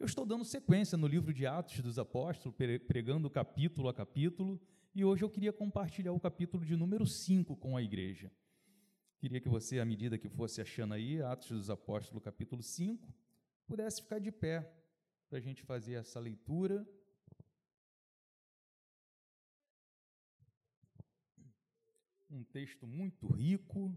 Eu estou dando sequência no livro de Atos dos Apóstolos, pregando capítulo a capítulo, e hoje eu queria compartilhar o capítulo de número 5 com a igreja. Queria que você, à medida que fosse achando aí, Atos dos Apóstolos, capítulo 5, pudesse ficar de pé para a gente fazer essa leitura. Um texto muito rico,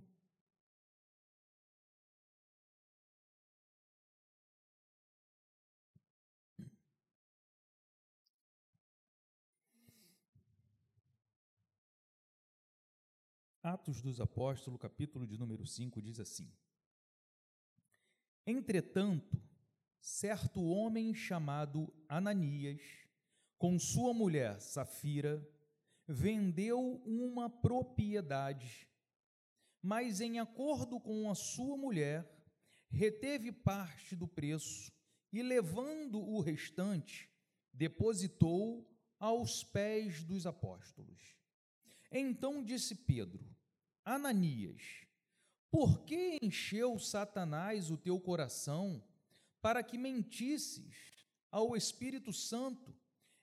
Atos dos Apóstolos, capítulo de número 5, diz assim: Entretanto, certo homem chamado Ananias, com sua mulher Safira, vendeu uma propriedade, mas em acordo com a sua mulher, reteve parte do preço e, levando o restante, depositou aos pés dos apóstolos. Então disse Pedro: Ananias, por que encheu Satanás o teu coração para que mentisses ao Espírito Santo,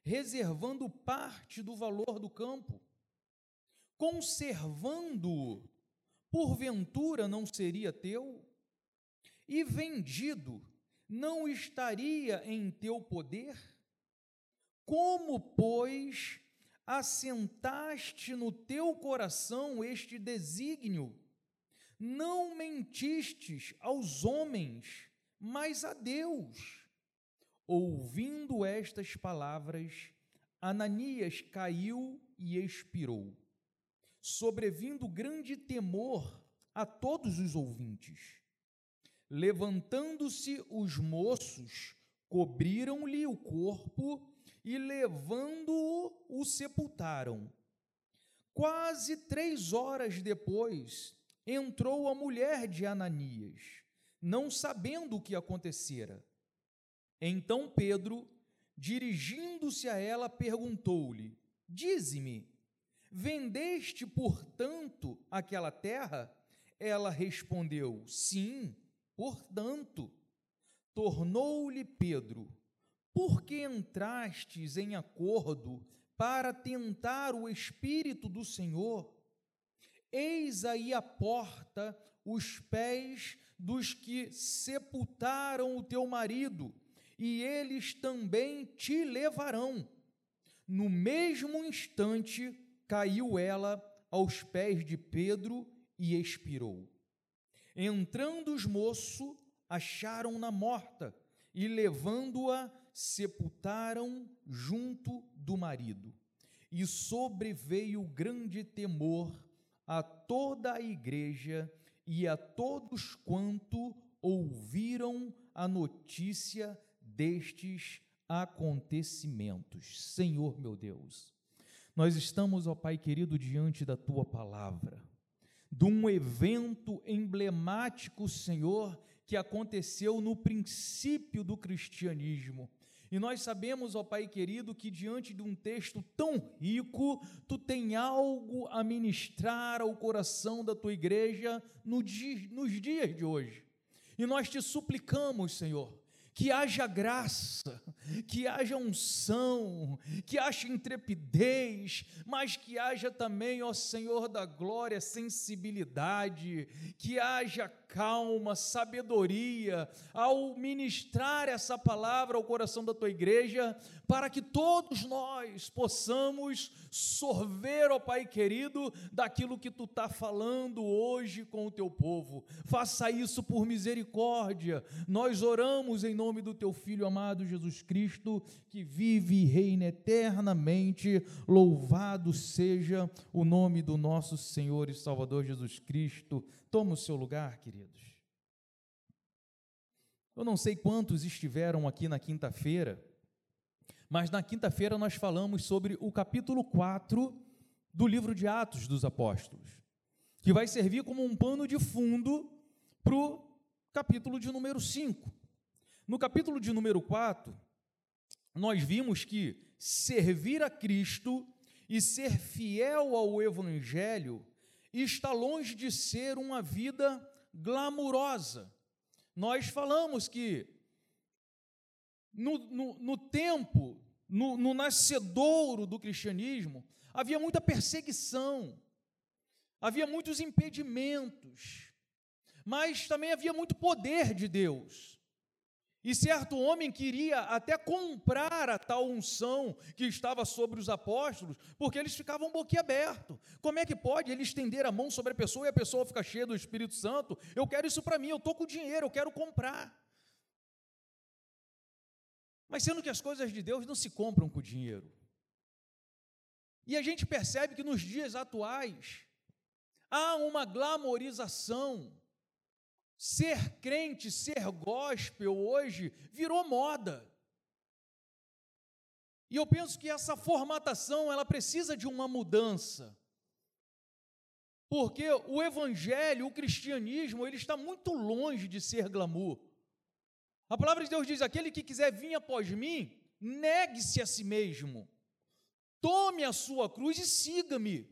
reservando parte do valor do campo? Conservando-o, porventura não seria teu? E vendido, não estaria em teu poder? Como, pois, assentaste no teu coração este desígnio, não mentistes aos homens, mas a Deus. Ouvindo estas palavras, Ananias caiu e expirou, sobrevindo grande temor a todos os ouvintes. Levantando-se os moços, cobriram-lhe o corpo e levando-o, o sepultaram. Quase três horas depois, entrou a mulher de Ananias, não sabendo o que acontecera. Então Pedro, dirigindo-se a ela, perguntou-lhe: Dize-me, vendeste, portanto, aquela terra? Ela respondeu: Sim, portanto. Tornou-lhe Pedro: por que entrastes em acordo para tentar o Espírito do Senhor? Eis aí a porta os pés dos que sepultaram o teu marido, e eles também te levarão. No mesmo instante caiu ela aos pés de Pedro e expirou. Entrando os moços, acharam-na morta e, levando-a, sepultaram junto do marido. E sobreveio grande temor a toda a igreja e a todos quanto ouviram a notícia destes acontecimentos. Senhor meu Deus, nós estamos, ó Pai querido, diante da tua palavra, de um evento emblemático, Senhor, que aconteceu no princípio do cristianismo e nós sabemos, ó Pai querido, que diante de um texto tão rico, tu tem algo a ministrar ao coração da tua igreja no nos dias de hoje. E nós te suplicamos, Senhor, que haja graça, que haja unção, que haja intrepidez, mas que haja também, ó Senhor da glória, sensibilidade, que haja calma, sabedoria ao ministrar essa palavra ao coração da tua igreja, para que todos nós possamos sorver, ó Pai querido, daquilo que tu está falando hoje com o teu povo. Faça isso por misericórdia. Nós oramos em nome do teu Filho amado Jesus Cristo, que vive e reina eternamente. Louvado seja o nome do nosso Senhor e Salvador Jesus Cristo. Toma o seu lugar, Eu não sei quantos estiveram aqui na quinta-feira mas na quinta-feira nós falamos sobre o capítulo 4 do livro de Atos dos Apóstolos, que vai servir como um pano de fundo para o capítulo de número 5. No capítulo de número 4, nós vimos que servir a Cristo e ser fiel ao Evangelho está longe de ser uma vida glamurosa. Nós falamos que no, no, no tempo, no, no nascedouro do cristianismo, havia muita perseguição, havia muitos impedimentos, mas também havia muito poder de Deus. E certo homem queria até comprar a tal unção que estava sobre os apóstolos, porque eles ficavam boquiabertos. Como é que pode ele estender a mão sobre a pessoa e a pessoa ficar cheia do Espírito Santo? Eu quero isso para mim, eu estou com dinheiro, eu quero comprar. Mas sendo que as coisas de Deus não se compram com dinheiro. E a gente percebe que nos dias atuais há uma glamorização Ser crente, ser gospel hoje virou moda. E eu penso que essa formatação, ela precisa de uma mudança. Porque o evangelho, o cristianismo, ele está muito longe de ser glamour. A palavra de Deus diz: aquele que quiser vir após mim, negue-se a si mesmo, tome a sua cruz e siga-me.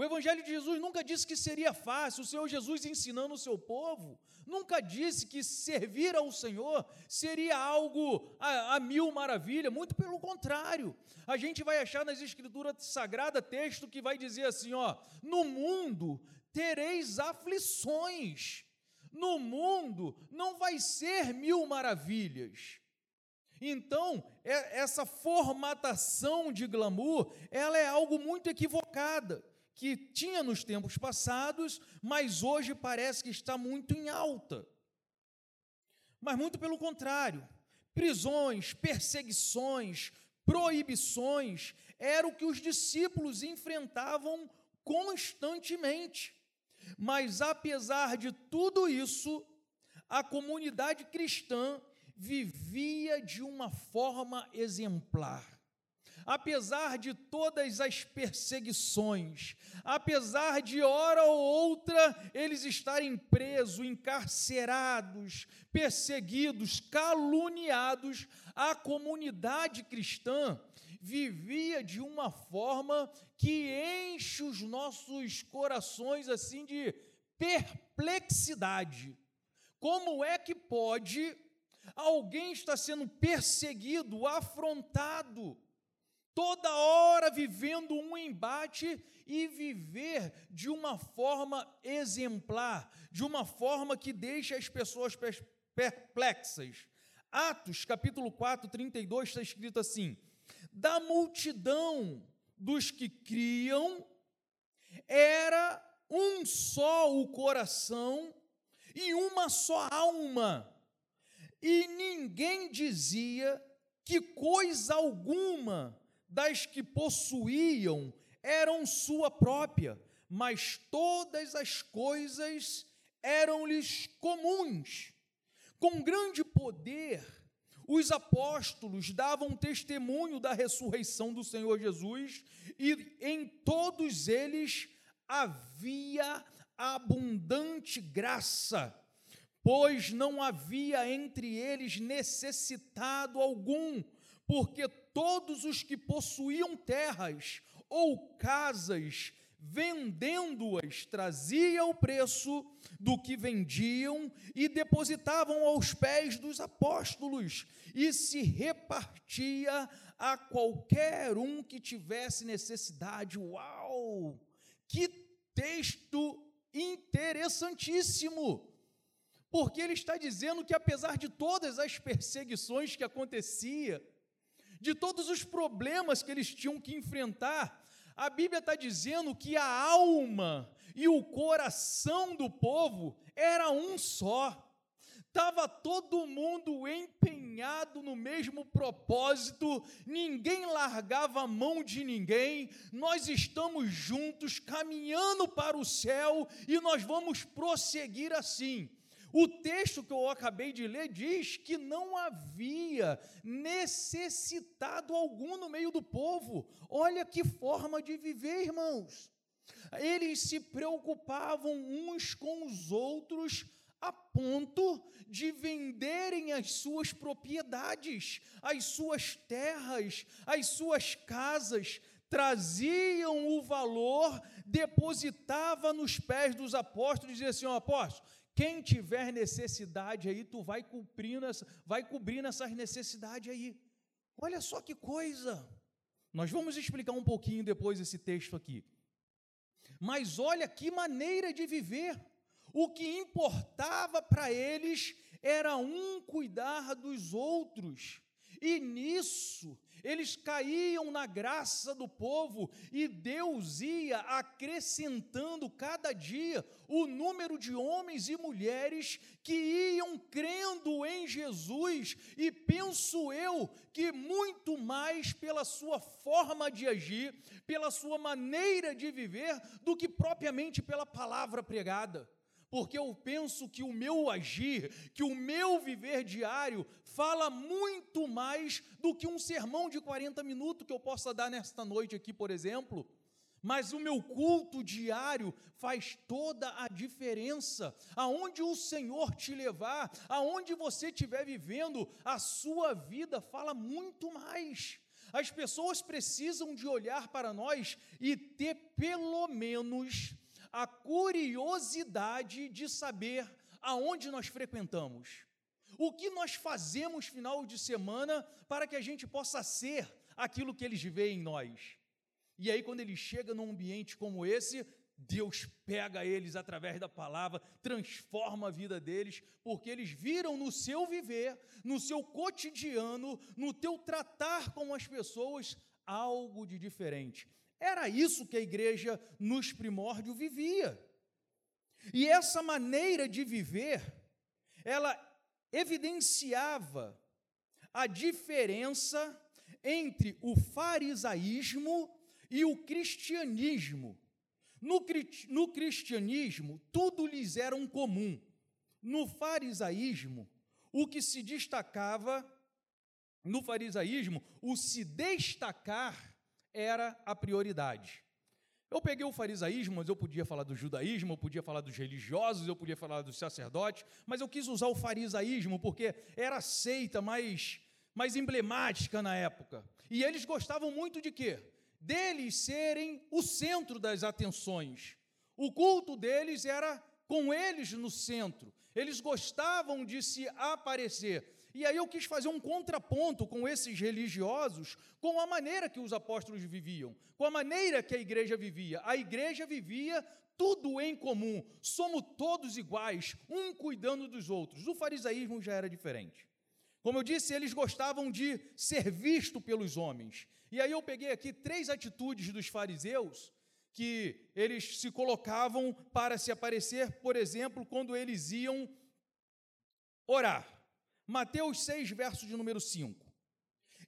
O Evangelho de Jesus nunca disse que seria fácil, o Senhor Jesus ensinando o seu povo, nunca disse que servir ao Senhor seria algo a, a mil maravilha, muito pelo contrário. A gente vai achar nas Escrituras Sagradas texto que vai dizer assim: ó, no mundo tereis aflições, no mundo não vai ser mil maravilhas. Então, é, essa formatação de glamour, ela é algo muito equivocada que tinha nos tempos passados, mas hoje parece que está muito em alta. Mas muito pelo contrário, prisões, perseguições, proibições era o que os discípulos enfrentavam constantemente. Mas apesar de tudo isso, a comunidade cristã vivia de uma forma exemplar apesar de todas as perseguições, apesar de hora ou outra eles estarem presos, encarcerados, perseguidos, caluniados, a comunidade cristã vivia de uma forma que enche os nossos corações assim de perplexidade. Como é que pode alguém estar sendo perseguido, afrontado, toda hora vivendo um embate e viver de uma forma exemplar, de uma forma que deixa as pessoas perplexas. Atos, capítulo 4, 32, está escrito assim: Da multidão dos que criam, era um só o coração e uma só alma, e ninguém dizia que coisa alguma das que possuíam eram sua própria, mas todas as coisas eram-lhes comuns. Com grande poder, os apóstolos davam testemunho da ressurreição do Senhor Jesus e em todos eles havia abundante graça, pois não havia entre eles necessitado algum, porque todos os que possuíam terras ou casas, vendendo-as, trazia o preço do que vendiam e depositavam aos pés dos apóstolos, e se repartia a qualquer um que tivesse necessidade. Uau! Que texto interessantíssimo! Porque ele está dizendo que apesar de todas as perseguições que acontecia, de todos os problemas que eles tinham que enfrentar. A Bíblia está dizendo que a alma e o coração do povo era um só. Estava todo mundo empenhado no mesmo propósito, ninguém largava a mão de ninguém, nós estamos juntos, caminhando para o céu e nós vamos prosseguir assim. O texto que eu acabei de ler diz que não havia necessitado algum no meio do povo. Olha que forma de viver, irmãos. Eles se preocupavam uns com os outros a ponto de venderem as suas propriedades, as suas terras, as suas casas, traziam o valor, depositava nos pés dos apóstolos e dizia assim: oh, apóstolo, Quem tiver necessidade aí, tu vai cobrindo, essa, vai cobrindo essas necessidades aí. Olha só que coisa. Nós vamos explicar um pouquinho depois esse texto aqui. Mas olha que maneira de viver. O que importava para eles era um cuidar dos outros. E nisso eles caíam na graça do povo e Deus ia acrescentando cada dia o número de homens e mulheres que iam crendo em Jesus, e penso eu que muito mais pela sua forma de agir, pela sua maneira de viver, do que propriamente pela palavra pregada porque eu penso que o meu agir, que o meu viver diário fala muito mais do que um sermão de 40 minutos que eu possa dar nesta noite aqui, por exemplo. Mas o meu culto diário faz toda a diferença. Aonde o Senhor te levar, aonde você estiver vivendo, a sua vida fala muito mais. As pessoas precisam de olhar para nós e ter pelo menos a curiosidade de saber aonde nós frequentamos. O que nós fazemos final de semana para que a gente possa ser aquilo que eles veem em nós. E aí, quando ele chega num ambiente como esse, Deus pega eles através da palavra, transforma a vida deles, porque eles viram no seu viver, no seu cotidiano, no teu tratar com as pessoas, algo de diferente. Era isso que a igreja nos primórdios vivia. E essa maneira de viver, ela evidenciava a diferença entre o farisaísmo e o cristianismo. No, no, cristianismo, tudo lhes era um comum. No farisaísmo, o que se destacava, no farisaísmo, o se destacar era a prioridade. Eu peguei o farisaísmo, mas eu podia falar do judaísmo, eu podia falar dos religiosos, eu podia falar dos sacerdotes, mas eu quis usar o farisaísmo porque era a seita mais, mais emblemática na época. E eles gostavam muito de quê? Deles serem o centro das atenções. O culto deles era com eles no centro. Eles gostavam de se aparecer. E aí eu quis fazer um contraponto com esses religiosos, com a maneira que os apóstolos viviam, com a maneira que a igreja vivia. A igreja vivia tudo em comum, somos todos iguais, um cuidando dos outros. O farisaísmo já era diferente. Como eu disse, eles gostavam de ser visto pelos homens. E aí eu peguei aqui três atitudes dos fariseus que eles se colocavam para se aparecer, por exemplo, quando eles iam orar. Mateus 6, verso de número 5.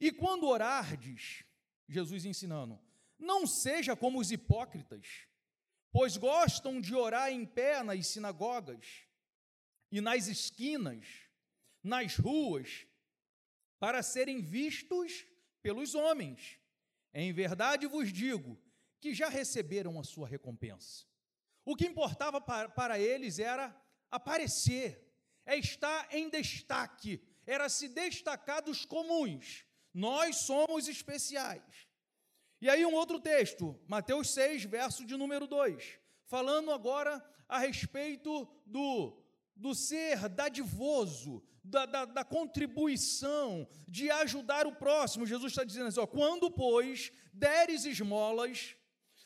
E quando orardes, Jesus ensinando, não seja como os hipócritas, pois gostam de orar em pé nas sinagogas e nas esquinas, nas ruas, para serem vistos pelos homens. Em verdade vos digo que já receberam a sua recompensa. O que importava para, para eles era aparecer, é estar em destaque, era se destacar dos comuns. Nós somos especiais. E aí, um outro texto, Mateus 6, verso de número 2, falando agora a respeito do, do ser dadivoso, da, da, da, contribuição, de ajudar o próximo. Jesus está dizendo assim: ó, quando, pois, deres esmolas,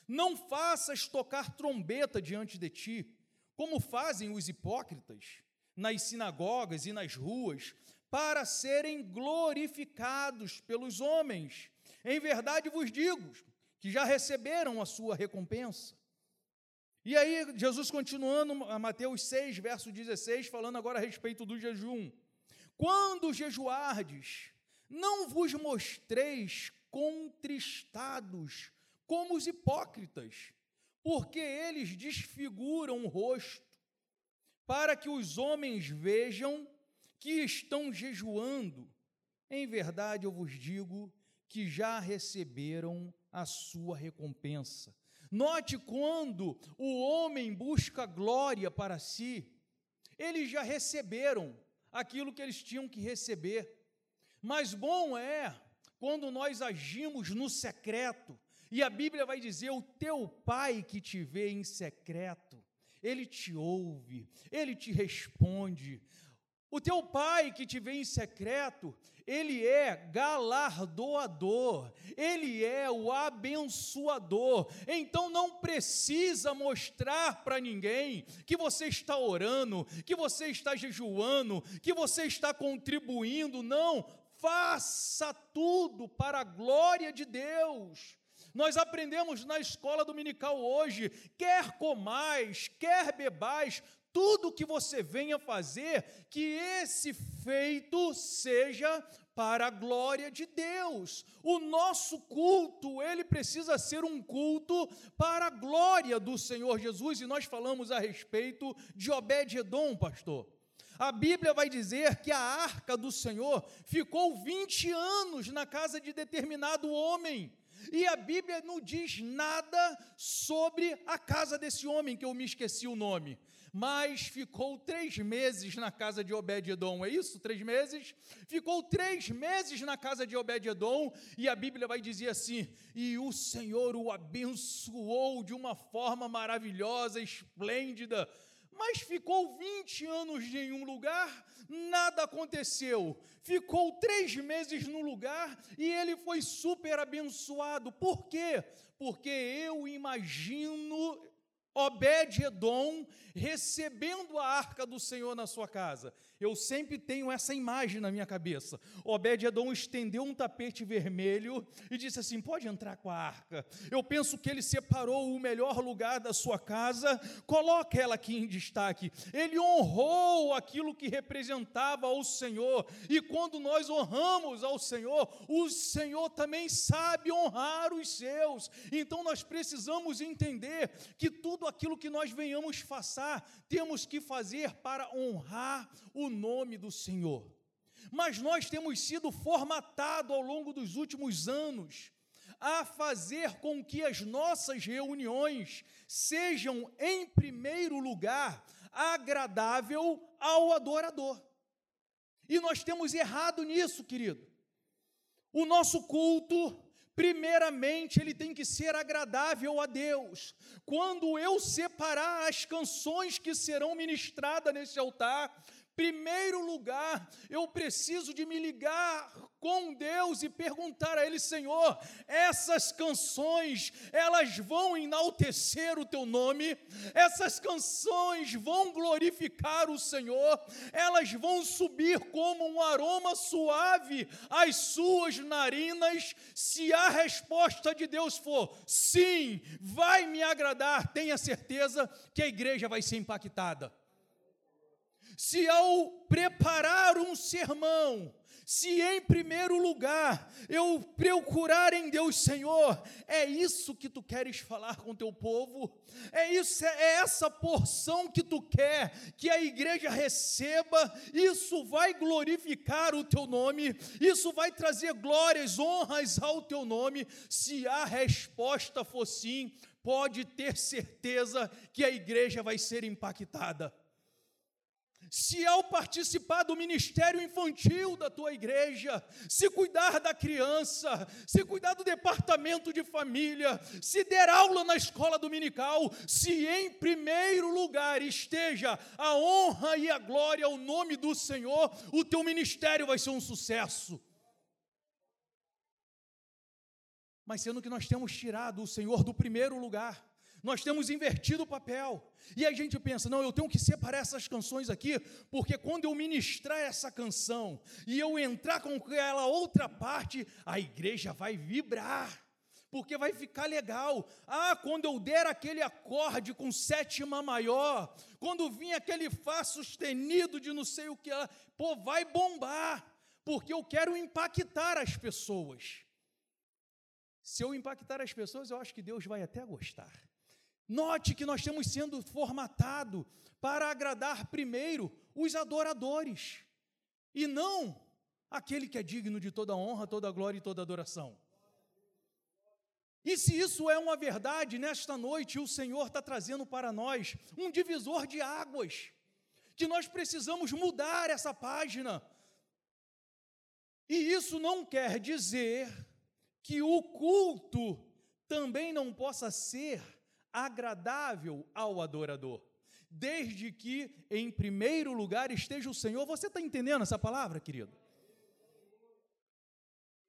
não faças tocar trombeta diante de ti, como fazem os hipócritas nas sinagogas e nas ruas, para serem glorificados pelos homens. Em verdade vos digo que já receberam a sua recompensa. E aí, Jesus continuando, Mateus 6, verso 16, falando agora a respeito do jejum. Quando jejuardes, não vos mostreis contristados como os hipócritas, porque eles desfiguram o rosto para que os homens vejam que estão jejuando. Em verdade, eu vos digo que já receberam a sua recompensa. Note quando o homem busca glória para si, eles já receberam aquilo que eles tinham que receber. Mas bom é quando nós agimos no secreto, e a Bíblia vai dizer: o teu pai que te vê em secreto ele te ouve, ele te responde. O teu pai que te vê em secreto, ele é galardoador, ele é o abençoador. Então não precisa mostrar para ninguém que você está orando, que você está jejuando, que você está contribuindo. Não, faça tudo para a glória de Deus. Nós aprendemos na escola dominical hoje: quer comais, quer bebais, tudo que você venha fazer, que esse feito seja para a glória de Deus. O nosso culto, ele precisa ser um culto para a glória do Senhor Jesus, e nós falamos a respeito de Obed-edom, pastor. A Bíblia vai dizer que a arca do Senhor ficou 20 anos na casa de determinado homem. E a Bíblia não diz nada sobre a casa desse homem, que eu me esqueci o nome. Mas ficou três meses na casa de Obed-Edom, é isso? Três meses? Ficou três meses na casa de Obed-Edom, e a Bíblia vai dizer assim: e o Senhor o abençoou de uma forma maravilhosa, esplêndida mas ficou 20 anos em um lugar, nada aconteceu. Ficou três meses no lugar e ele foi super abençoado. Por quê? Porque eu imagino Obed-Edom recebendo a arca do Senhor na sua casa. Eu sempre tenho essa imagem na minha cabeça. Obed-Edom estendeu um tapete vermelho e disse assim: pode entrar com a arca. Eu penso que ele separou o melhor lugar da sua casa, coloca ela aqui em destaque. Ele honrou aquilo que representava ao Senhor, e quando nós honramos ao Senhor, o Senhor também sabe honrar os seus. Então nós precisamos entender que tudo aquilo que nós venhamos passar, temos que fazer para honrar o o nome do Senhor. Mas nós temos sido formatados ao longo dos últimos anos a fazer com que as nossas reuniões sejam, em primeiro lugar, agradável ao adorador. E nós temos errado nisso, querido. O nosso culto, primeiramente, ele tem que ser agradável a Deus. Quando eu separar as canções que serão ministradas nesse altar, primeiro lugar, eu preciso de me ligar com Deus e perguntar a Ele, Senhor, essas canções, elas vão enaltecer o Teu nome, essas canções vão glorificar o Senhor, elas vão subir como um aroma suave às suas narinas, se a resposta de Deus for sim, vai me agradar, tenha certeza que a igreja vai ser impactada se ao preparar um sermão, se em primeiro lugar eu procurar em Deus, Senhor, é isso que tu queres falar com teu povo, é isso, é essa porção que tu quer que a igreja receba, isso vai glorificar o teu nome, isso vai trazer glórias, honras ao teu nome. Se a resposta for sim, pode ter certeza que a igreja vai ser impactada se ao participar do ministério infantil da tua igreja, se cuidar da criança, se cuidar do departamento de família, se der aula na escola dominical, se em primeiro lugar esteja a honra e a glória ao nome do Senhor, o teu ministério vai ser um sucesso. Mas sendo que nós temos tirado o Senhor do primeiro lugar, nós temos invertido o papel. E a gente pensa, não, eu tenho que separar essas canções aqui, porque quando eu ministrar essa canção e eu entrar com aquela outra parte, a igreja vai vibrar. Porque vai ficar legal. Ah, quando eu der aquele acorde com sétima maior, quando vir aquele Fá sustenido de não sei o que, pô, vai bombar, porque eu quero impactar as pessoas. Se eu impactar as pessoas, eu acho que Deus vai até gostar. Note que nós temos sendo formatado para agradar primeiro os adoradores e não aquele que é digno de toda honra, toda glória e toda adoração. E se isso é uma verdade, nesta noite o Senhor está trazendo para nós um divisor de águas, que nós precisamos mudar essa página. E isso não quer dizer que o culto também não possa ser agradável ao adorador. desde que em primeiro lugar esteja o Senhor. Você está entendendo essa palavra, querido?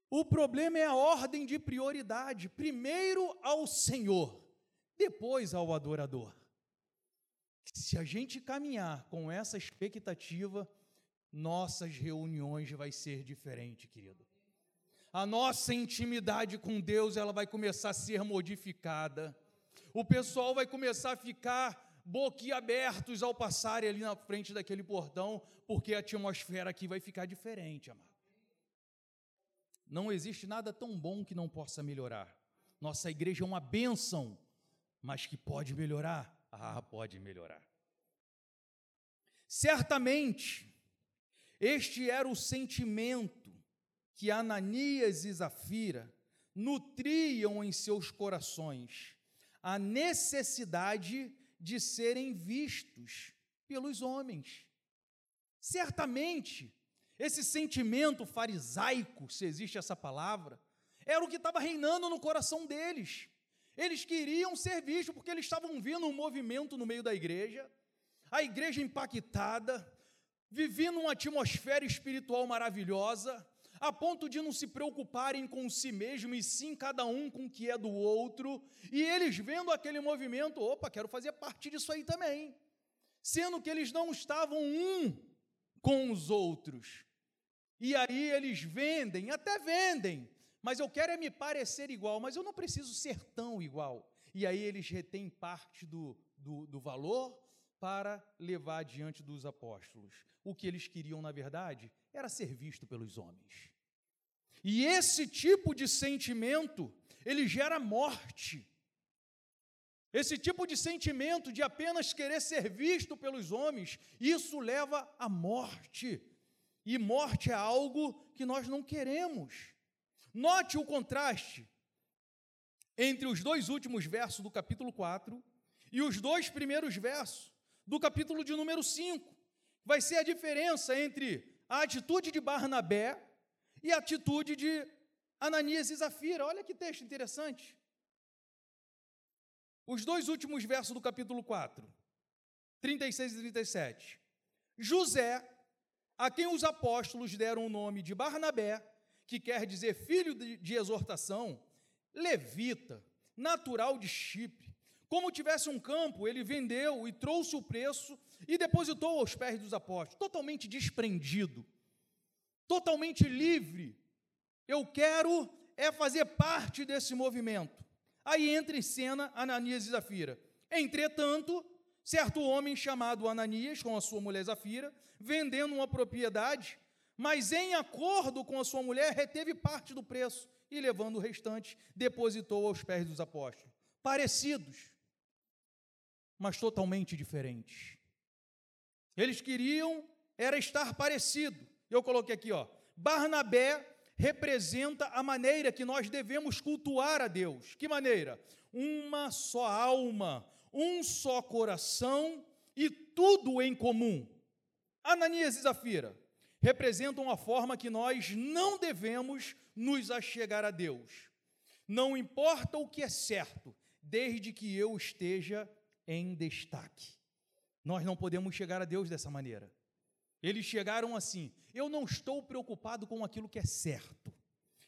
O problema é a ordem de prioridade. Primeiro ao Senhor, depois ao adorador. Se a gente caminhar com essa expectativa, nossas reuniões vai ser diferente, querido. A nossa intimidade com Deus, ela vai começar a ser modificada. O pessoal vai começar a ficar boquiabertos ao passarem ali na frente daquele portão, porque a atmosfera aqui vai ficar diferente, amado. Não existe nada tão bom que não possa melhorar. Nossa igreja é uma bênção, mas que pode melhorar. Ah, pode melhorar. Certamente, este era o sentimento que Ananias e Zafira nutriam em seus corações, a necessidade de serem vistos pelos homens. Certamente, esse sentimento farisaico, se existe essa palavra, era o que estava reinando no coração deles. Eles queriam ser vistos porque eles estavam vendo um movimento no meio da igreja, a igreja impactada, vivendo uma atmosfera espiritual maravilhosa, a ponto de não se preocuparem com si mesmo e sim cada um com o que é do outro, e eles vendo aquele movimento, opa, quero fazer parte disso aí também. Sendo que eles não estavam um com os outros. E aí eles vendem, até vendem, mas eu quero é me parecer igual, mas eu não preciso ser tão igual. E aí eles retêm parte do, do, do valor para levar diante dos apóstolos. O que eles queriam, na verdade, era ser visto pelos homens. E esse tipo de sentimento, ele gera morte. Esse tipo de sentimento de apenas querer ser visto pelos homens, isso leva à morte. E morte é algo que nós não queremos. Note o contraste entre os dois últimos versos do capítulo 4 e os dois primeiros versos do capítulo de número 5. Vai ser a diferença entre a atitude de Barnabé e a atitude de Ananias e Zafira. Olha que texto interessante. Os dois últimos versos do capítulo 4, 36 e 37. José, a quem os apóstolos deram o nome de Barnabé, que quer dizer filho de, de exortação, levita, natural de Chipre, como tivesse um campo, ele vendeu e trouxe o preço e depositou aos pés dos apóstolos, totalmente desprendido, totalmente livre. Eu quero é fazer parte desse movimento. Aí entra em cena Ananias e Zafira. Entretanto, certo homem chamado Ananias, com a sua mulher Zafira, vendendo uma propriedade, mas em acordo com a sua mulher, reteve parte do preço e, levando o restante, depositou aos pés dos apóstolos. Parecidos, mas totalmente diferentes. Eles queriam era estar parecido. Eu coloquei aqui, ó. Barnabé representa a maneira que nós devemos cultuar a Deus. Que maneira? Uma só alma, um só coração e tudo em comum. Ananias e Zafira representam a forma que nós não devemos nos achegar a Deus. Não importa o que é certo, desde que eu esteja em destaque. Nós não podemos chegar a Deus dessa maneira. Eles chegaram assim: eu não estou preocupado com aquilo que é certo,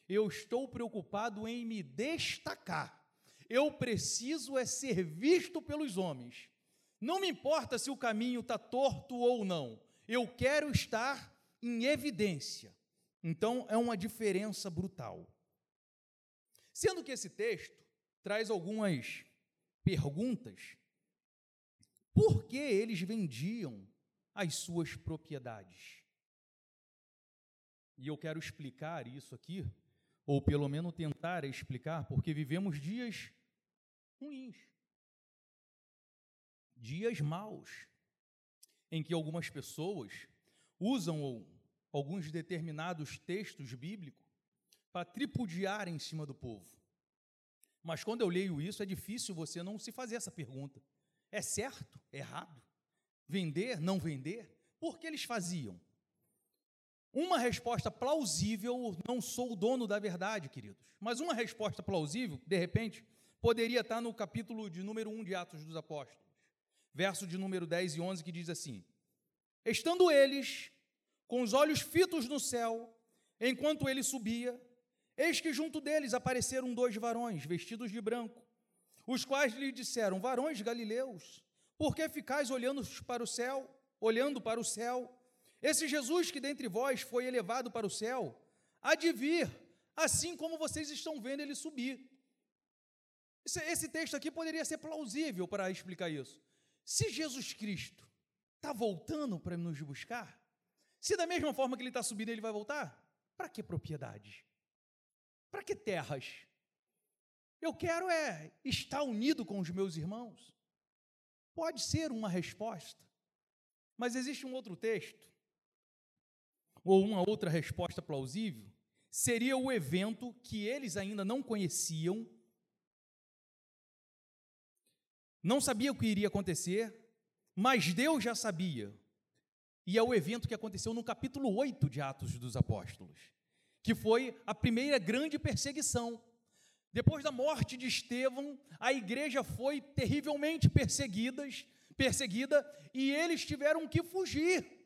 eu estou preocupado em me destacar. Eu preciso é ser visto pelos homens. Não me importa se o caminho está torto ou não, eu quero estar em evidência. Então é uma diferença brutal. Sendo que esse texto traz algumas perguntas por que eles vendiam as suas propriedades? E eu quero explicar isso aqui, ou pelo menos tentar explicar, porque vivemos dias ruins, dias maus, em que algumas pessoas usam alguns determinados textos bíblicos para tripudiar em cima do povo. Mas quando eu leio isso, é difícil você não se fazer essa pergunta. É certo? Errado? Vender? Não vender? Por que eles faziam? Uma resposta plausível, não sou o dono da verdade, queridos, mas uma resposta plausível, de repente, poderia estar no capítulo de número 1 de Atos dos Apóstolos. verso de número 10 e 11, que diz assim: Estando eles com os olhos fitos no céu, enquanto ele subia, eis que junto deles apareceram dois varões, vestidos de branco, os quais lhe disseram: Varões galileus, por que ficais olhando para o céu, olhando para o céu? Esse Jesus que dentre vós foi elevado para o céu, há de vir, assim como vocês estão vendo ele subir. Esse, esse texto aqui poderia ser plausível para explicar isso. Se Jesus Cristo está voltando para nos buscar, se da mesma forma que ele está subindo ele vai voltar, para que propriedades? Para que terras? Eu quero é estar unido com os meus irmãos. Pode ser uma resposta, mas existe um outro texto ou uma outra resposta plausível, seria o evento que eles ainda não conheciam, não sabia o que iria acontecer, mas Deus já sabia. E é o evento que aconteceu no capítulo 8 de Atos dos Apóstolos, que foi a primeira grande perseguição. Depois da morte de Estevão, a igreja foi terrivelmente perseguidas, perseguida e eles tiveram que fugir.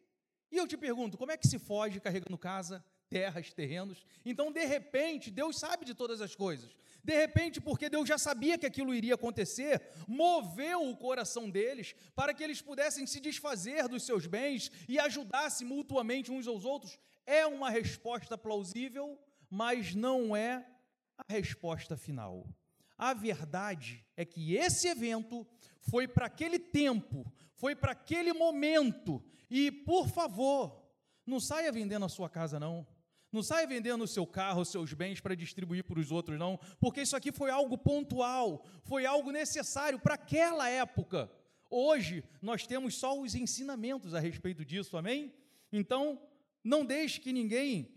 E eu te pergunto, como é que se foge carregando casa, terras, terrenos? Então, de repente, Deus sabe de todas as coisas. De repente, porque Deus já sabia que aquilo iria acontecer, moveu o coração deles para que eles pudessem se desfazer dos seus bens e ajudassem mutuamente uns aos outros. É uma resposta plausível, mas não é a resposta final. A verdade é que esse evento foi para aquele tempo, foi para aquele momento e, por favor, não saia vendendo a sua casa, não. Não saia vendendo o seu carro, os seus bens para distribuir para os outros, não. Porque isso aqui foi algo pontual, foi algo necessário para aquela época. Hoje, nós temos só os ensinamentos a respeito disso, amém? Então, não deixe que ninguém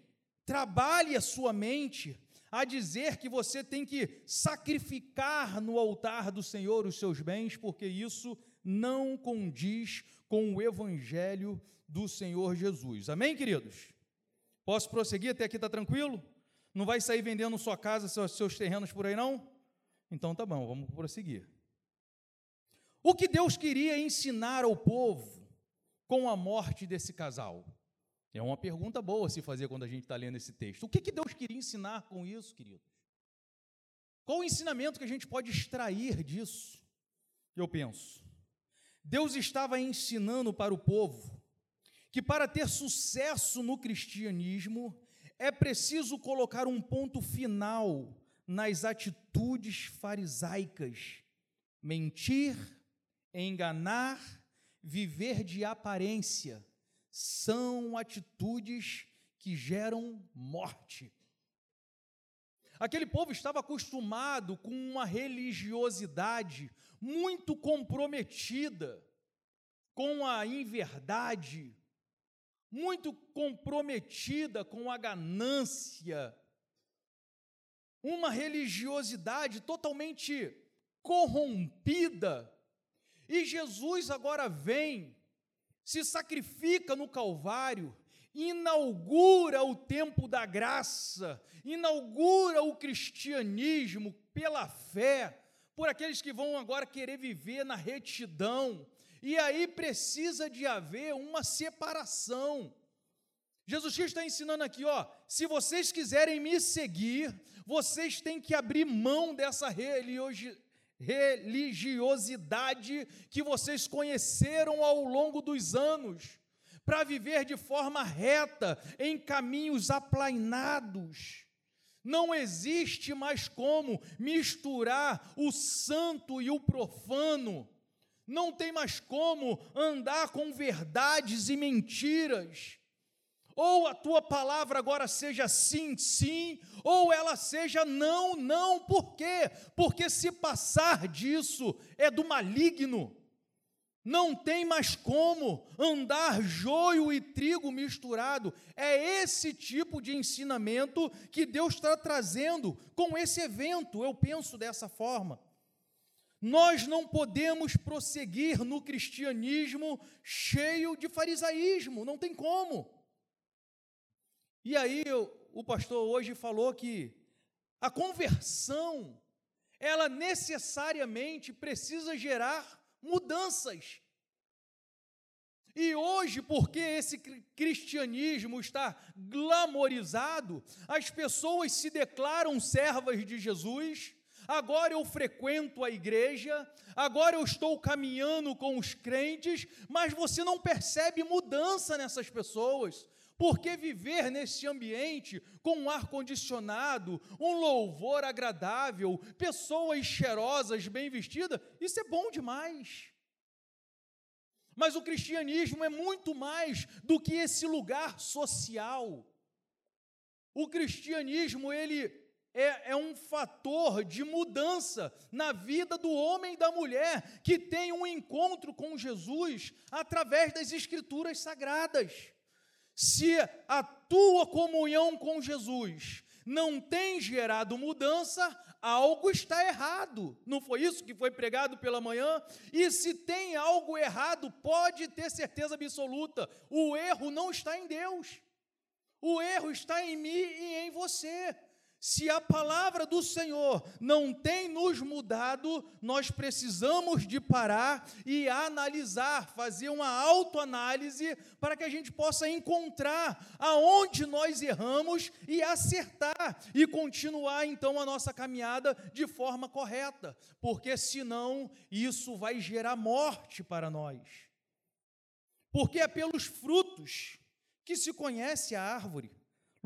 trabalhe a sua mente a dizer que você tem que sacrificar no altar do Senhor os seus bens, porque isso não condiz com o Evangelho do Senhor Jesus. Amém, queridos? Posso prosseguir? Até aqui está tranquilo? Não vai sair vendendo sua casa, seus, seus terrenos por aí, não? Então tá bom, vamos prosseguir. O que Deus queria ensinar ao povo com a morte desse casal? É uma pergunta boa se fazer quando a gente está lendo esse texto. O que, que Deus queria ensinar com isso, queridos? Qual o ensinamento que a gente pode extrair disso? Eu penso. Deus estava ensinando para o povo que para ter sucesso no cristianismo é preciso colocar um ponto final nas atitudes farisaicas: mentir, enganar, viver de aparência. São atitudes que geram morte. Aquele povo estava acostumado com uma religiosidade muito comprometida com a inverdade, muito comprometida com a ganância, uma religiosidade totalmente corrompida. E Jesus agora vem, se sacrifica no Calvário, inaugura o tempo da graça, inaugura o cristianismo pela fé, por aqueles que vão agora querer viver na retidão. E aí precisa de haver uma separação. Jesus Cristo está ensinando aqui, ó, se vocês quiserem me seguir, vocês têm que abrir mão dessa religiosidade que vocês conheceram ao longo dos anos, para viver de forma reta, em caminhos aplainados. Não existe mais como misturar o santo e o profano. Não tem mais como andar com verdades e mentiras. Ou a tua palavra agora seja sim, sim, ou ela seja não, não. Por quê? Porque se passar disso é do maligno. Não tem mais como andar joio e trigo misturado. É esse tipo de ensinamento que Deus está trazendo com esse evento. Eu penso dessa forma. Nós não podemos prosseguir no cristianismo cheio de farisaísmo, não tem como. E aí, o pastor hoje falou que a conversão, ela necessariamente precisa gerar mudanças. E hoje, porque esse cristianismo está glamorizado, as pessoas se declaram servas de Jesus. Agora eu frequento a igreja, agora eu estou caminhando com os crentes, mas você não percebe mudança nessas pessoas. Porque viver nesse ambiente com um ar-condicionado, um louvor agradável, pessoas cheirosas, bem vestidas, isso é bom demais. Mas o cristianismo é muito mais do que esse lugar social. O cristianismo, ele é, é, um fator de mudança na vida do homem e da mulher que tem um encontro com Jesus através das Escrituras Sagradas. Se a tua comunhão com Jesus não tem gerado mudança, algo está errado. Não foi isso que foi pregado pela manhã? E se tem algo errado, pode ter certeza absoluta: o erro não está em Deus. O erro está em mim e em você. Se a palavra do Senhor não tem nos mudado, nós precisamos de parar e analisar, fazer uma autoanálise para que a gente possa encontrar aonde nós erramos e acertar e continuar então a nossa caminhada de forma correta, porque senão isso vai gerar morte para nós. Porque é pelos frutos que se conhece a árvore.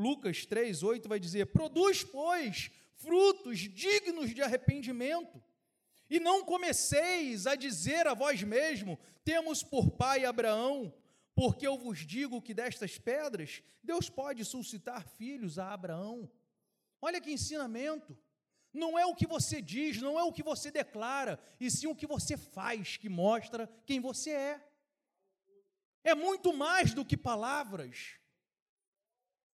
Lucas 3, 8 vai dizer: Produz, pois, frutos dignos de arrependimento, e não comeceis a dizer a vós mesmo: Temos por pai Abraão, porque eu vos digo que destas pedras Deus pode suscitar filhos a Abraão. Olha que ensinamento. Não é o que você diz, não é o que você declara, e sim o que você faz que mostra quem você é. É muito mais do que palavras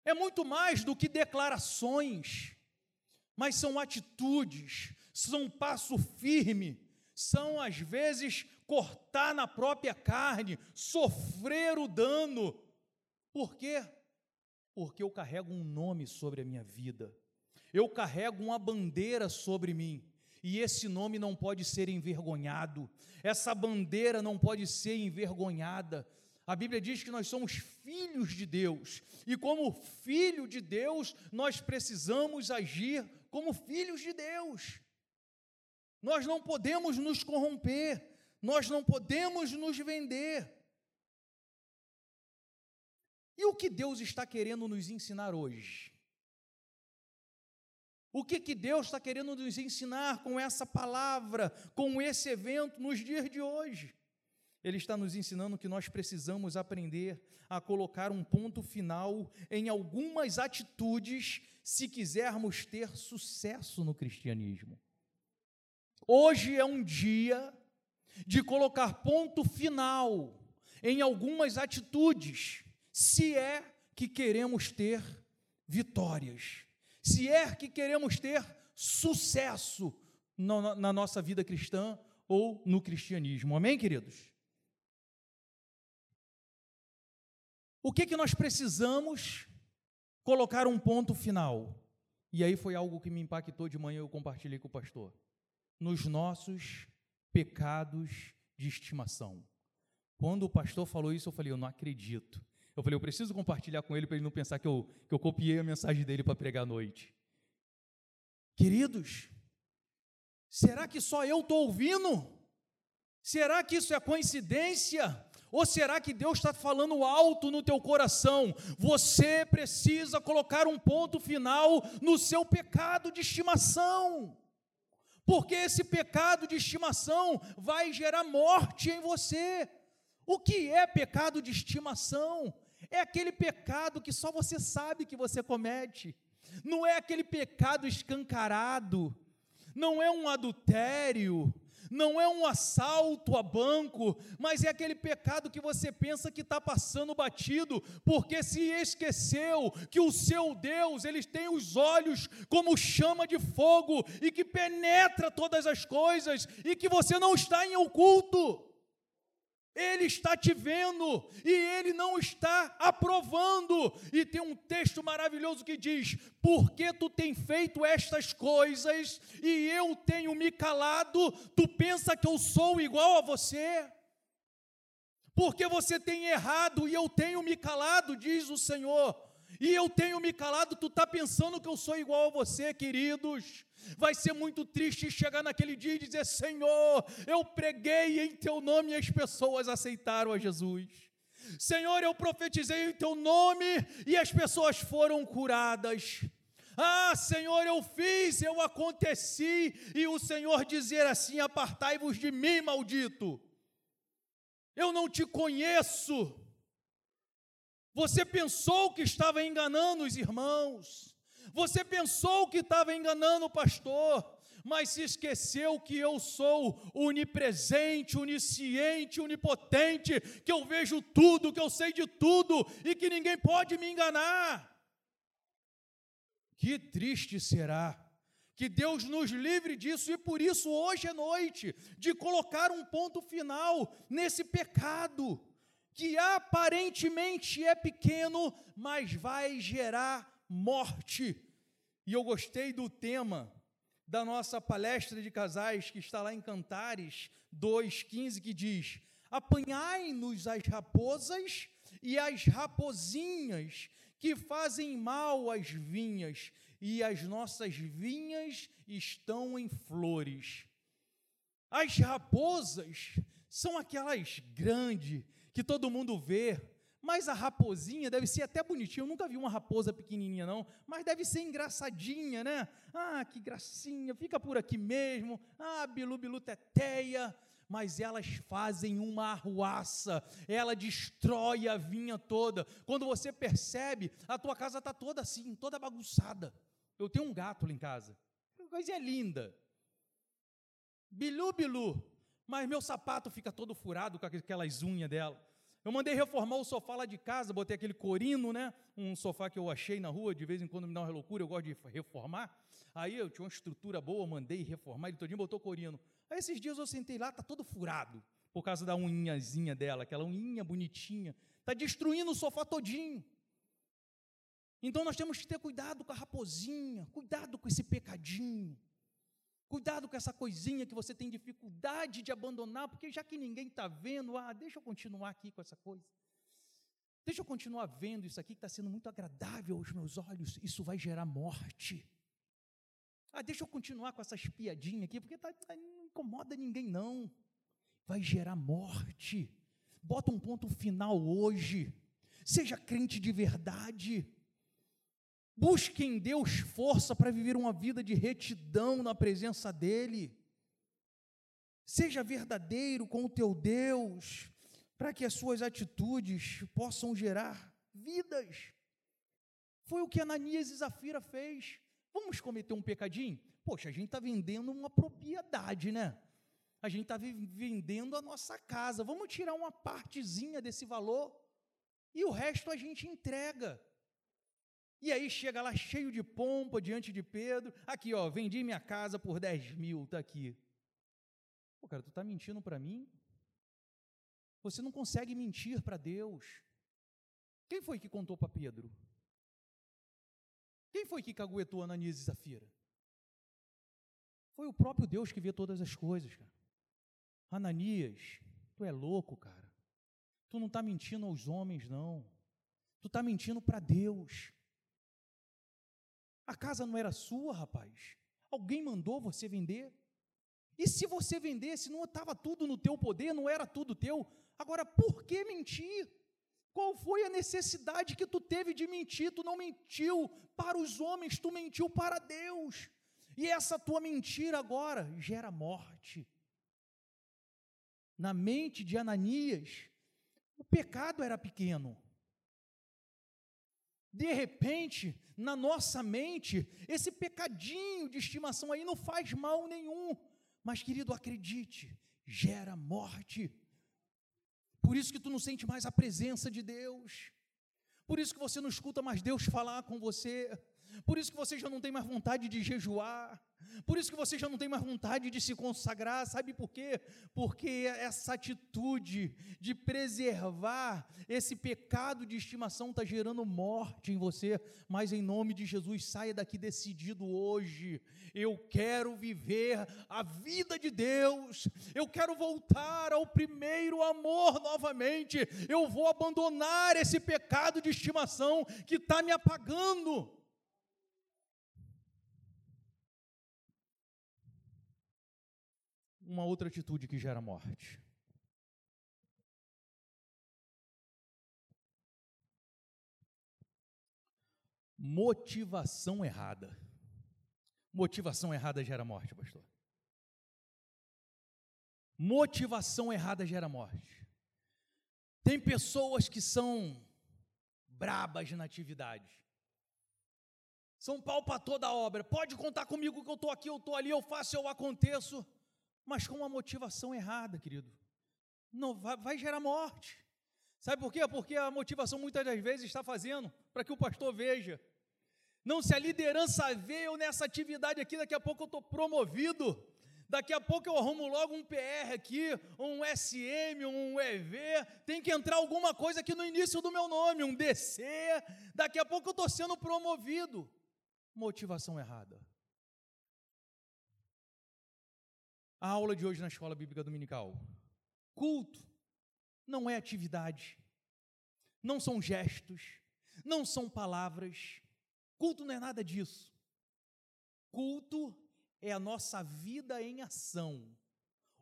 é muito mais do que declarações, mas são atitudes, são passo firme, são às vezes cortar na própria carne, sofrer o dano. Por quê? Porque eu carrego um nome sobre a minha vida, eu carrego uma bandeira sobre mim. E esse nome não pode ser envergonhado, essa bandeira não pode ser envergonhada, a Bíblia diz que nós somos filhos de Deus, e como filho de Deus, nós precisamos agir como filhos de Deus. Nós não podemos nos corromper, nós não podemos nos vender. E o que Deus está querendo nos ensinar hoje? O que, que Deus está querendo nos ensinar com essa palavra, com esse evento nos dias de hoje? Ele está nos ensinando que nós precisamos aprender a colocar um ponto final em algumas atitudes se quisermos ter sucesso no cristianismo. Hoje é um dia de colocar ponto final em algumas atitudes, se é que queremos ter vitórias, se é que queremos ter sucesso na, nossa vida cristã ou no cristianismo. Amém, queridos? O que, que nós precisamos colocar um ponto final? E aí foi algo que me impactou de manhã, eu compartilhei com o pastor. Nos nossos pecados de estimação. Quando o pastor falou isso, eu falei, eu não acredito. Eu falei, eu preciso compartilhar com ele para ele não pensar que eu, que eu copiei a mensagem dele para pregar à noite. Queridos, será que só eu estou ouvindo? Será que isso é coincidência? Ou será que Deus está falando alto no teu coração? Você precisa colocar um ponto final no seu pecado de estimação. Porque esse pecado de estimação vai gerar morte em você. O que é pecado de estimação? É aquele pecado que só você sabe que você comete. Não é aquele pecado escancarado. Não é um adultério não é um assalto a banco, mas é aquele pecado que você pensa que está passando batido, porque se esqueceu que o seu Deus, ele tem os olhos como chama de fogo e que penetra todas as coisas e que você não está em oculto. Ele está te vendo e ele não está aprovando. E tem um texto maravilhoso que diz: Porque tu tem feito estas coisas e eu tenho me calado, tu pensa que eu sou igual a você? Porque você tem errado e eu tenho me calado, diz o Senhor. E eu tenho me calado, tu está pensando que eu sou igual a você, queridos? Vai ser muito triste chegar naquele dia e dizer: Senhor, eu preguei em teu nome e as pessoas aceitaram a Jesus. Senhor, eu profetizei em teu nome e as pessoas foram curadas. Ah, Senhor, eu fiz, eu aconteci, e o Senhor dizer assim: Apartai-vos de mim, maldito. Eu não te conheço. Você pensou que estava enganando os irmãos. Você pensou que estava enganando o pastor, mas se esqueceu que eu sou onipresente, onisciente, onipotente, que eu vejo tudo, que eu sei de tudo e que ninguém pode me enganar. Que triste será que Deus nos livre disso e por isso hoje é noite de colocar um ponto final nesse pecado que aparentemente é pequeno, mas vai gerar morte. E eu gostei do tema da nossa palestra de casais que está lá em Cantares 2:15 que diz: Apanhai-nos as raposas e as rapozinhas que fazem mal às vinhas, e as nossas vinhas estão em flores. As raposas são aquelas grandes que todo mundo vê, mas a raposinha deve ser até bonitinha. Eu nunca vi uma raposa pequenininha, não. Mas deve ser engraçadinha, né? Ah, que gracinha. Fica por aqui mesmo. Ah, bilu, bilu, teteia. Mas elas fazem uma arruaça. Ela destrói a vinha toda. Quando você percebe, a tua casa está toda assim, toda bagunçada. Eu tenho um gato lá em casa. Coisa linda. Bilu, bilu. Mas meu sapato fica todo furado com aquelas unhas dela. Eu mandei reformar o sofá lá de casa, botei aquele corino, né? Um sofá que eu achei na rua, de vez em quando me dá uma loucura, eu gosto de reformar. Aí eu tinha uma estrutura boa, mandei reformar, ele todinho botou corino. Aí esses dias eu sentei lá, tá todo furado, por causa da unhazinha dela, aquela unhinha bonitinha. Tá destruindo o sofá todinho. Então nós temos que ter cuidado com a raposinha, cuidado com esse pecadinho. Cuidado com essa coisinha que você tem dificuldade de abandonar, porque já que ninguém está vendo, ah, deixa eu continuar aqui com essa coisa. Deixa eu continuar vendo isso aqui que está sendo muito agradável aos meus olhos, isso vai gerar morte. Ah, deixa eu continuar com essas piadinhas aqui, porque tá, tá, não incomoda ninguém, não. Vai gerar morte. Bota um ponto final hoje. Seja crente de verdade. Busque em Deus força para viver uma vida de retidão na presença dEle. Seja verdadeiro com o teu Deus, para que as suas atitudes possam gerar vidas. Foi o que Ananias e Zafira fez. Vamos cometer um pecadinho? Poxa, a gente está vendendo uma propriedade, né? A gente está vendendo a nossa casa. Vamos tirar uma partezinha desse valor e o resto a gente entrega. E aí chega lá cheio de pompa diante de Pedro. Aqui, ó, vendi minha casa por 10 mil, está aqui. Pô, cara, tu está mentindo para mim? Você não consegue mentir para Deus. Quem foi que contou para Pedro? Quem foi que caguetou Ananias e Zafira? Foi o próprio Deus que vê todas as coisas, cara. Ananias, tu é louco, cara. Tu não está mentindo aos homens, não. Tu está mentindo para Deus. A casa não era sua, rapaz. Alguém mandou você vender. E se você vendesse, não estava tudo no teu poder, não era tudo teu. Agora, por que mentir? Qual foi a necessidade que tu teve de mentir? Tu não mentiu para os homens, tu mentiu para Deus. E essa tua mentira agora gera morte. Na mente de Ananias, o pecado era pequeno. De repente, na nossa mente, esse pecadinho de estimação aí não faz mal nenhum. Mas, querido, acredite, gera morte. Por isso que tu não sente mais a presença de Deus. Por isso que você não escuta mais Deus falar com você. Por isso que você já não tem mais vontade de jejuar. Por isso que você já não tem mais vontade de se consagrar, sabe por quê? Porque essa atitude de preservar esse pecado de estimação está gerando morte em você, mas em nome de Jesus, saia daqui decidido hoje. Eu quero viver a vida de Deus, eu quero voltar ao primeiro amor novamente, eu vou abandonar esse pecado de estimação que está me apagando. Uma outra atitude que gera morte. Motivação errada. Motivação errada gera morte, pastor. Motivação errada gera morte. Tem pessoas que são brabas na atividade. São pau para toda obra. Pode contar comigo que eu estou aqui, eu estou ali, eu faço, eu aconteço mas com uma motivação errada, querido. Não vai, vai gerar morte. Sabe por quê? Porque a motivação muitas das vezes está fazendo para que o pastor veja. Não, se a liderança vê eu nessa atividade aqui, daqui a pouco eu estou promovido. Daqui a pouco eu arrumo logo um PR aqui, um SM, um EV. Tem que entrar alguma coisa aqui no início do meu nome, um DC. Daqui a pouco eu estou sendo promovido. Motivação errada. A aula de hoje na escola bíblica dominical. Culto não é atividade, não são gestos, não são palavras. Culto não é nada disso. Culto é a nossa vida em ação.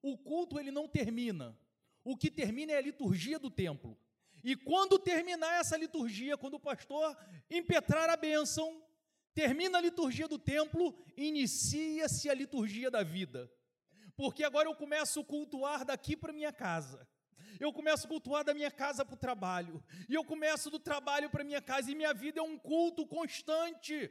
O culto ele não termina. O que termina é a liturgia do templo. E quando terminar essa liturgia, quando o pastor impetrar a bênção, termina a liturgia do templo, inicia-se a liturgia da vida porque agora eu começo a cultuar daqui para minha casa. Eu começo a cultuar da minha casa para o trabalho. E eu começo do trabalho para minha casa. E minha vida é um culto constante.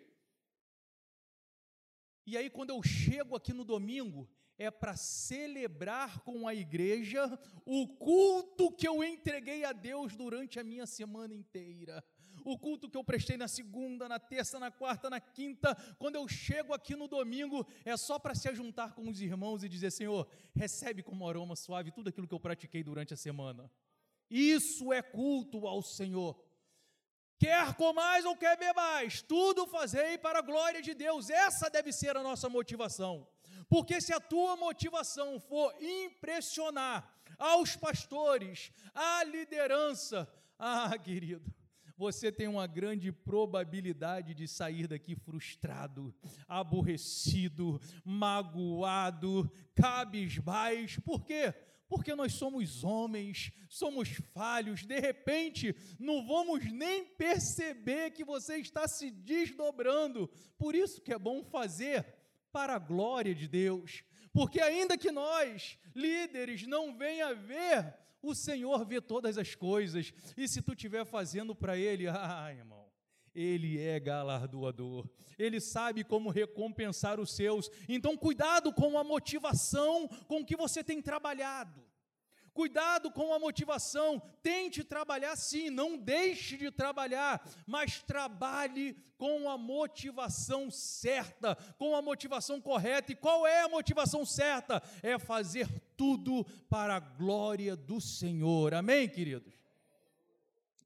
E aí, quando eu chego aqui no domingo, é para celebrar com a igreja o culto que eu entreguei a Deus durante a minha semana inteira o culto que eu prestei na segunda, na terça, na quarta, na quinta, quando eu chego aqui no domingo, é só para se ajuntar com os irmãos e dizer: Senhor, recebe como aroma suave tudo aquilo que eu pratiquei durante a semana. Isso é culto ao Senhor. Quer comais ou quer bebais, tudo fazei para a glória de Deus. Essa deve ser a nossa motivação. Porque se a tua motivação for impressionar aos pastores, à liderança, ah, querido, você tem uma grande probabilidade de sair daqui frustrado, aborrecido, magoado, cabisbaixo. Por quê? Porque nós somos homens, somos falhos, de repente não vamos nem perceber que você está se desdobrando. Por isso que é bom fazer para a glória de Deus. Porque ainda que nós, líderes, não venha ver o Senhor vê todas as coisas, e se tu estiver fazendo para Ele, ah, irmão, Ele é galardoador, Ele sabe como recompensar os seus. Então, cuidado com a motivação com que você tem trabalhado. Cuidado com a motivação. Tente trabalhar sim, não deixe de trabalhar, mas trabalhe com a motivação certa, com a motivação correta. E qual é a motivação certa? É fazer tudo para a glória do Senhor. Amém, queridos?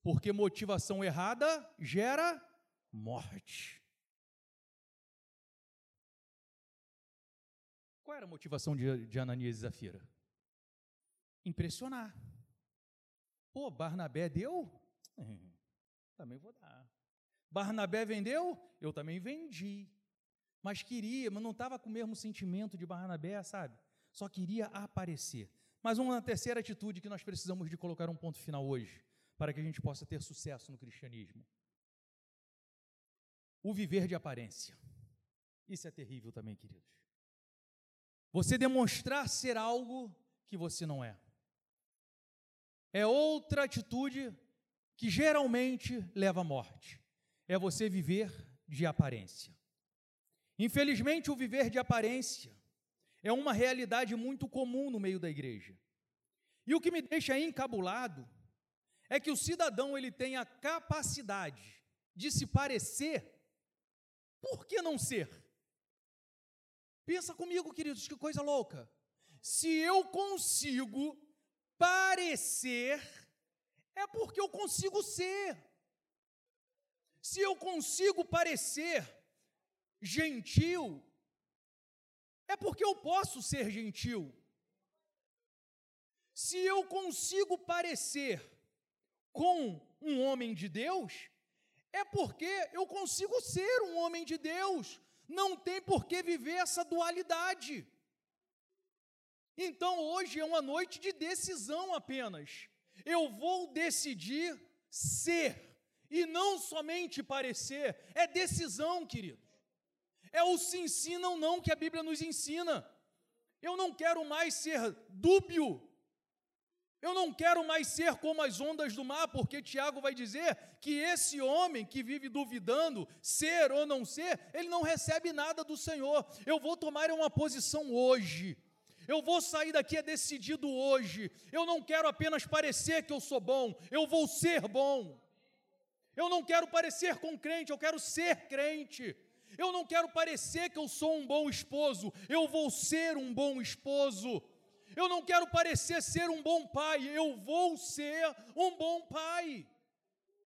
Porque motivação errada gera morte. Qual era a motivação de, de Ananias e Zafira? impressionar. Pô, Barnabé deu? também vou dar. Barnabé vendeu? Eu também vendi. Mas queria, mas não estava com o mesmo sentimento de Barnabé, sabe? Só queria aparecer. Mas uma terceira atitude que nós precisamos de colocar um ponto final hoje, para que a gente possa ter sucesso no cristianismo. O viver de aparência. Isso é terrível também, queridos. Você demonstrar ser algo que você não é é outra atitude que geralmente leva à morte. É você viver de aparência. Infelizmente, o viver de aparência é uma realidade muito comum no meio da igreja. E o que me deixa encabulado é que o cidadão ele tem a capacidade de se parecer Por que não ser? Pensa comigo, queridos, que coisa louca. Se eu consigo parecer, é porque eu consigo ser. Se eu consigo parecer gentil, é porque eu posso ser gentil. Se eu consigo parecer com um homem de Deus, é porque eu consigo ser um homem de Deus. Não tem por que viver essa dualidade. Então hoje é uma noite de decisão apenas. Eu vou decidir ser e não somente parecer. É decisão, queridos. É o se ensina ou não que a Bíblia nos ensina. Eu não quero mais ser dúbio eu não quero mais ser como as ondas do mar, porque Tiago vai dizer que esse homem que vive duvidando, ser ou não ser, ele não recebe nada do Senhor. Eu vou tomar uma posição hoje. Eu vou sair daqui é decidido hoje. Eu não quero apenas parecer que eu sou bom, eu vou ser bom. Eu não quero parecer com crente, eu quero ser crente. Eu não quero parecer que eu sou um bom esposo, eu vou ser um bom esposo. Eu não quero parecer ser um bom pai, eu vou ser um bom pai.